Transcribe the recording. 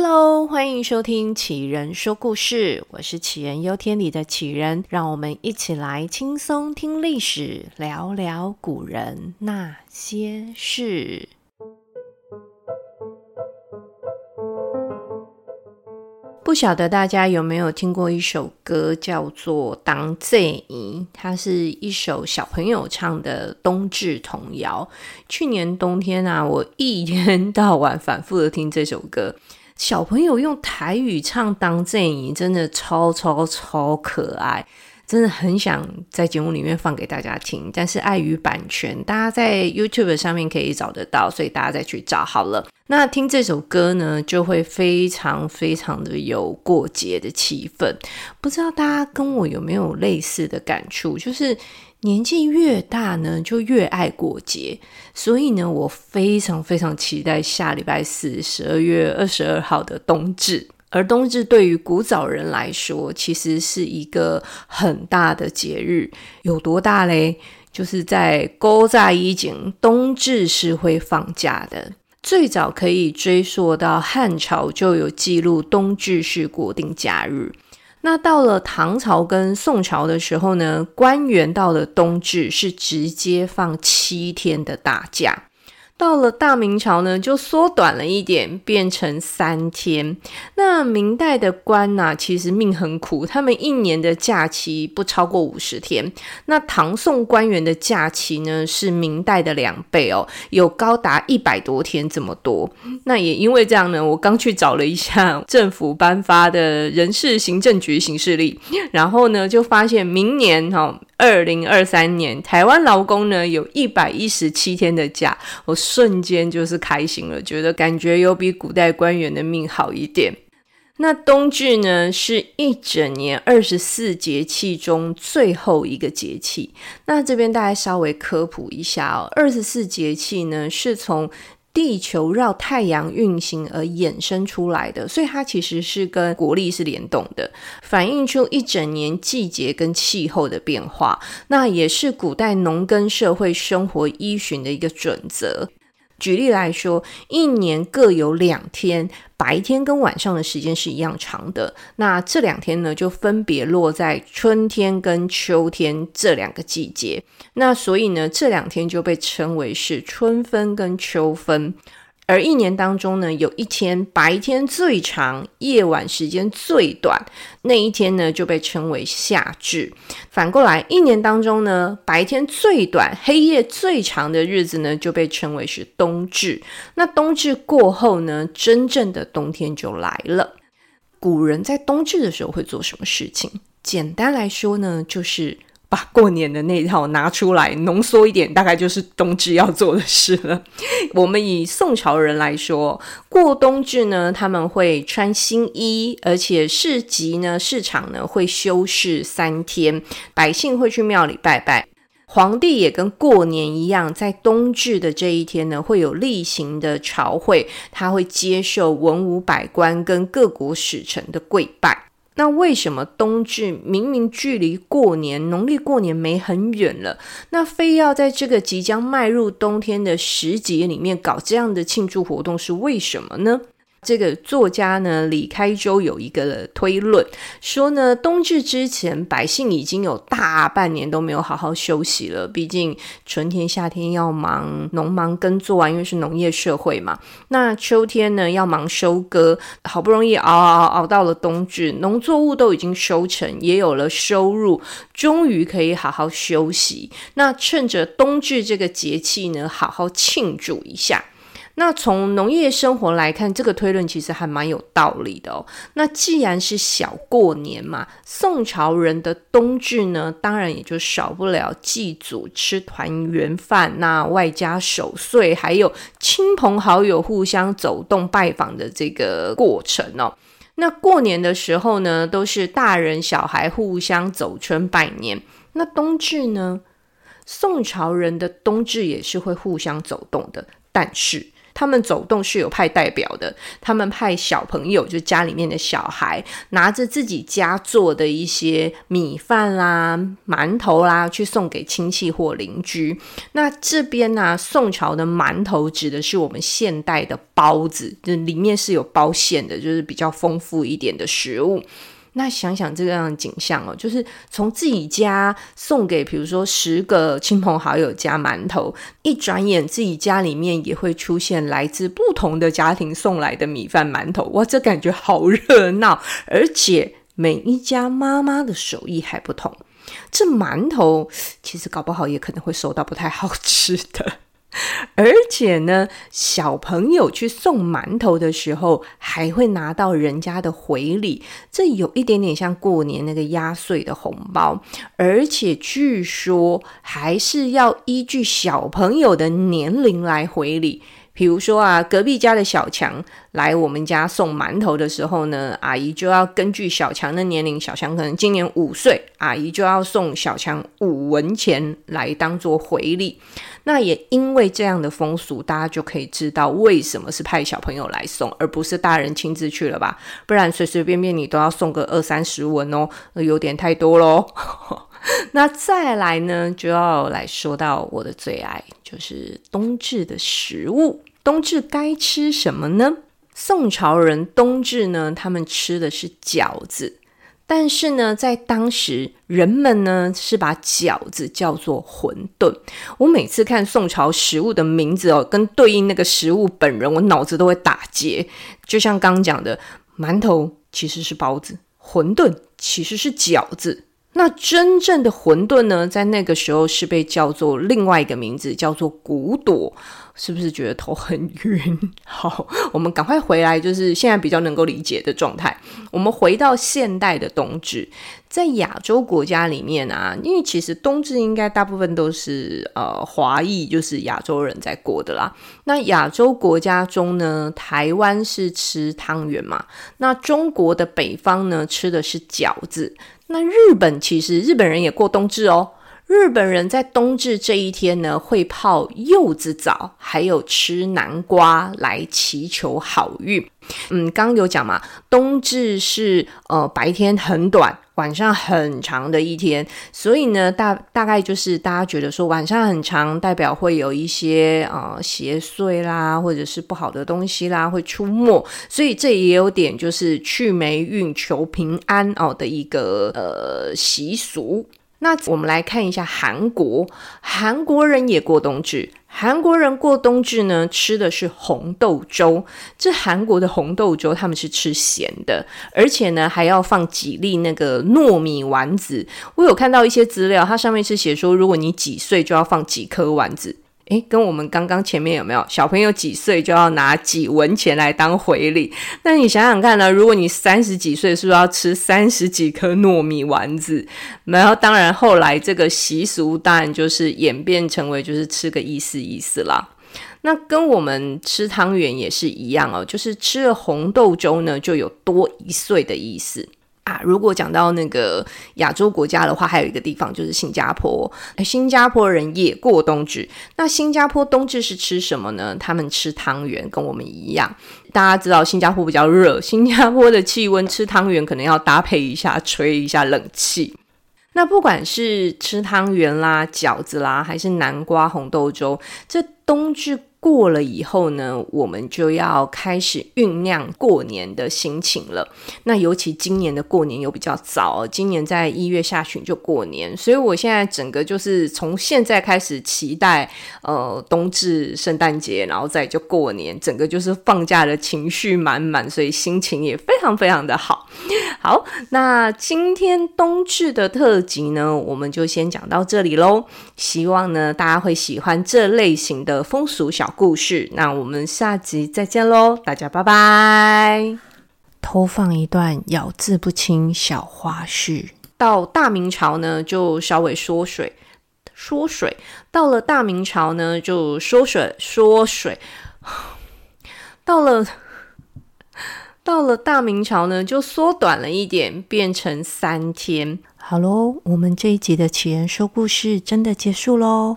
Hello，欢迎收听杞人说故事，我是杞人忧天里的杞人，让我们一起来轻松听历史，聊聊古人那些事。不晓得大家有没有听过一首歌，叫做《当作园》，它是一首小朋友唱的冬至童谣。去年冬天啊，我一天到晚反复的听这首歌。小朋友用台语唱《当作园》，真的超超超可爱，真的很想在节目里面放给大家听，但是碍于版权，大家在 YouTube 上面可以找得到，所以大家再去找好了。那听这首歌呢，就会非常非常的有过节的气氛。不知道大家跟我有没有类似的感触，就是。年纪越大呢，就越爱过节，所以呢，我非常非常期待下礼拜四，十二月二十二号的冬至。而冬至对于古早人来说，其实是一个很大的节日。有多大嘞？就是在古早以前，冬至是会放假的。最早可以追溯到汉朝就有记录，冬至是国定假日。那到了唐朝跟宋朝的时候呢，官员到了冬至是直接放七天的大假。到了大明朝呢，就缩短了一点，变成三天。那明代的官呐、其实命很苦，他们一年的假期不超过五十天。那唐宋官员的假期呢，是明代的两倍哦，有高达一百多天这么多。那也因为这样呢，我刚去找了一下 政府颁发的人事行政局行事历，然后呢，就发现明年哈、二零二三年，台湾劳工呢有一百一十七天的假，我瞬间就是开心了，觉得感觉有比古代官员的命好一点。那冬至呢，是一整年二十四节气中最后一个节气。那这边大家稍微科普一下哦，二十四节气呢是从地球绕太阳运行而衍生出来的，所以它其实是跟国力是联动的，反映出一整年季节跟气候的变化。那也是古代农耕社会生活依循的一个准则。举例来说，一年各有两天，白天跟晚上的时间是一样长的。那这两天呢，就分别落在春天跟秋天这两个季节。那所以呢，这两天就被称为是春分跟秋分。而一年当中呢，有一天白天最长，夜晚时间最短，那一天呢就被称为夏至。反过来，一年当中呢，白天最短，黑夜最长的日子呢，就被称为是冬至。那冬至过后呢，真正的冬天就来了。古人在冬至的时候会做什么事情？简单来说呢，就是。把过年的那一套拿出来，浓缩一点，大概就是冬至要做的事了。我们以宋朝人来说，过冬至呢，他们会穿新衣，而且市集呢、市场呢会休市三天，百姓会去庙里拜拜。皇帝也跟过年一样，在冬至的这一天呢，会有例行的朝会，他会接受文武百官跟各国使臣的跪拜。那为什么冬至明明距离过年农历过年没很远了，那非要在这个即将迈入冬天的时节里面搞这样的庆祝活动，是为什么呢？这个作家呢，李开周有一个推论，说呢，冬至之前，百姓已经有大半年都没有好好休息了。毕竟春天、夏天要忙农忙耕作啊，因为是农业社会嘛。那秋天呢，要忙收割，好不容易熬熬熬熬到了冬至，农作物都已经收成，也有了收入，终于可以好好休息。那趁着冬至这个节气呢，好好庆祝一下。那从农业生活来看，这个推论其实还蛮有道理的哦。那既然是小过年嘛，宋朝人的冬至呢，当然也就少不了祭祖、吃团圆饭，那外加守岁，还有亲朋好友互相走动拜访的这个过程哦。那过年的时候呢，都是大人小孩互相走春拜年。那冬至呢，宋朝人的冬至也是会互相走动的，但是。他们走动是有派代表的，他们派小朋友，就家里面的小孩，拿着自己家做的一些米饭啦、馒头啦，去送给亲戚或邻居。那这边呢、宋朝的馒头指的是我们现代的包子，就里面是有包馅的，就是比较丰富一点的食物。那想想这样的景象哦，就是从自己家送给，比如说十个亲朋好友加馒头，一转眼自己家里面也会出现来自不同的家庭送来的米饭馒头，哇，这感觉好热闹，而且每一家妈妈的手艺还不同，这馒头其实搞不好也可能会收到不太好吃的。而且呢，小朋友去送馒头的时候，还会拿到人家的回礼，这有一点点像过年那个压岁的红包。而且据说还是要依据小朋友的年龄来回礼。比如说啊，隔壁家的小强来我们家送馒头的时候呢，阿姨就要根据小强的年龄，小强可能今年五岁，阿姨就要送小强五文钱来当做回礼。那也因为这样的风俗，大家就可以知道为什么是派小朋友来送，而不是大人亲自去了吧？不然随随便便你都要送个二三十文哦，有点太多喽。那再来呢，就要来说到我的最爱，就是冬至的食物。冬至该吃什么呢？宋朝人冬至呢，他们吃的是饺子，但是呢，在当时人们呢是把饺子叫做馄饨。我每次看宋朝食物的名字哦，跟对应那个食物本人，我脑子都会打结。就像刚讲的，馒头其实是包子，馄饨其实是饺子。那真正的混沌呢，在那个时候是被叫做另外一个名字，叫做骨朵。是不是觉得头很晕？好，我们赶快回来，就是现在比较能够理解的状态。我们回到现代的冬至，在亚洲国家里面啊，因为其实冬至应该大部分都是呃华裔，就是亚洲人在过的啦。那亚洲国家中呢，台湾是吃汤圆嘛，那中国的北方呢，吃的是饺子。那日本其实日本人也过冬至哦。日本人在冬至这一天呢，会泡柚子澡，还有吃南瓜来祈求好运。嗯，刚有讲嘛，冬至是呃白天很短，晚上很长的一天，所以呢，大大概就是大家觉得说晚上很长，代表会有一些呃邪祟啦，或者是不好的东西啦会出没，所以这也有点就是去霉运、求平安哦的一个呃习俗。那我们来看一下韩国，韩国人也过冬至。韩国人过冬至呢，吃的是红豆粥。这韩国的红豆粥，他们是吃咸的，而且呢还要放几粒那个糯米丸子。我有看到一些资料，它上面是写说，如果你几岁就要放几颗丸子。诶，跟我们刚刚前面有没有小朋友几岁就要拿几文钱来当回礼？那你想想看呢？如果你三十几岁，是不是要吃三十几颗糯米丸子？然后当然后来这个习俗当然就是演变成为就是吃个意思意思啦。那跟我们吃汤圆也是一样哦，就是吃了红豆粥呢，就有多一岁的意思。如果讲到那个亚洲国家的话，还有一个地方就是新加坡。新加坡人也过冬至。那新加坡冬至是吃什么呢？他们吃汤圆，跟我们一样。大家知道新加坡比较热，新加坡的气温吃汤圆可能要搭配一下，吹一下冷气。那不管是吃汤圆啦、饺子啦，还是南瓜红豆粥，这冬至。过了以后呢，我们就要开始酝酿过年的心情了。那尤其今年的过年又比较早，今年在一月下旬就过年，所以我现在整个就是从现在开始期待，呃，冬至、圣诞节，然后再就过年，整个就是放假的情绪满满，所以心情也非常非常的好。好，那今天冬至的特辑呢，我们就先讲到这里喽。希望呢，大家会喜欢这类型的风俗小故事。那我们下集再见喽，大家拜拜。偷放一段咬字不清小花絮。到大明朝呢，就稍微缩水，缩水。到了大明朝呢，就缩水，缩水。到了。到了大明朝呢，就缩短了一点，变成三天。好喽，我们这一集的杞人说故事真的结束喽。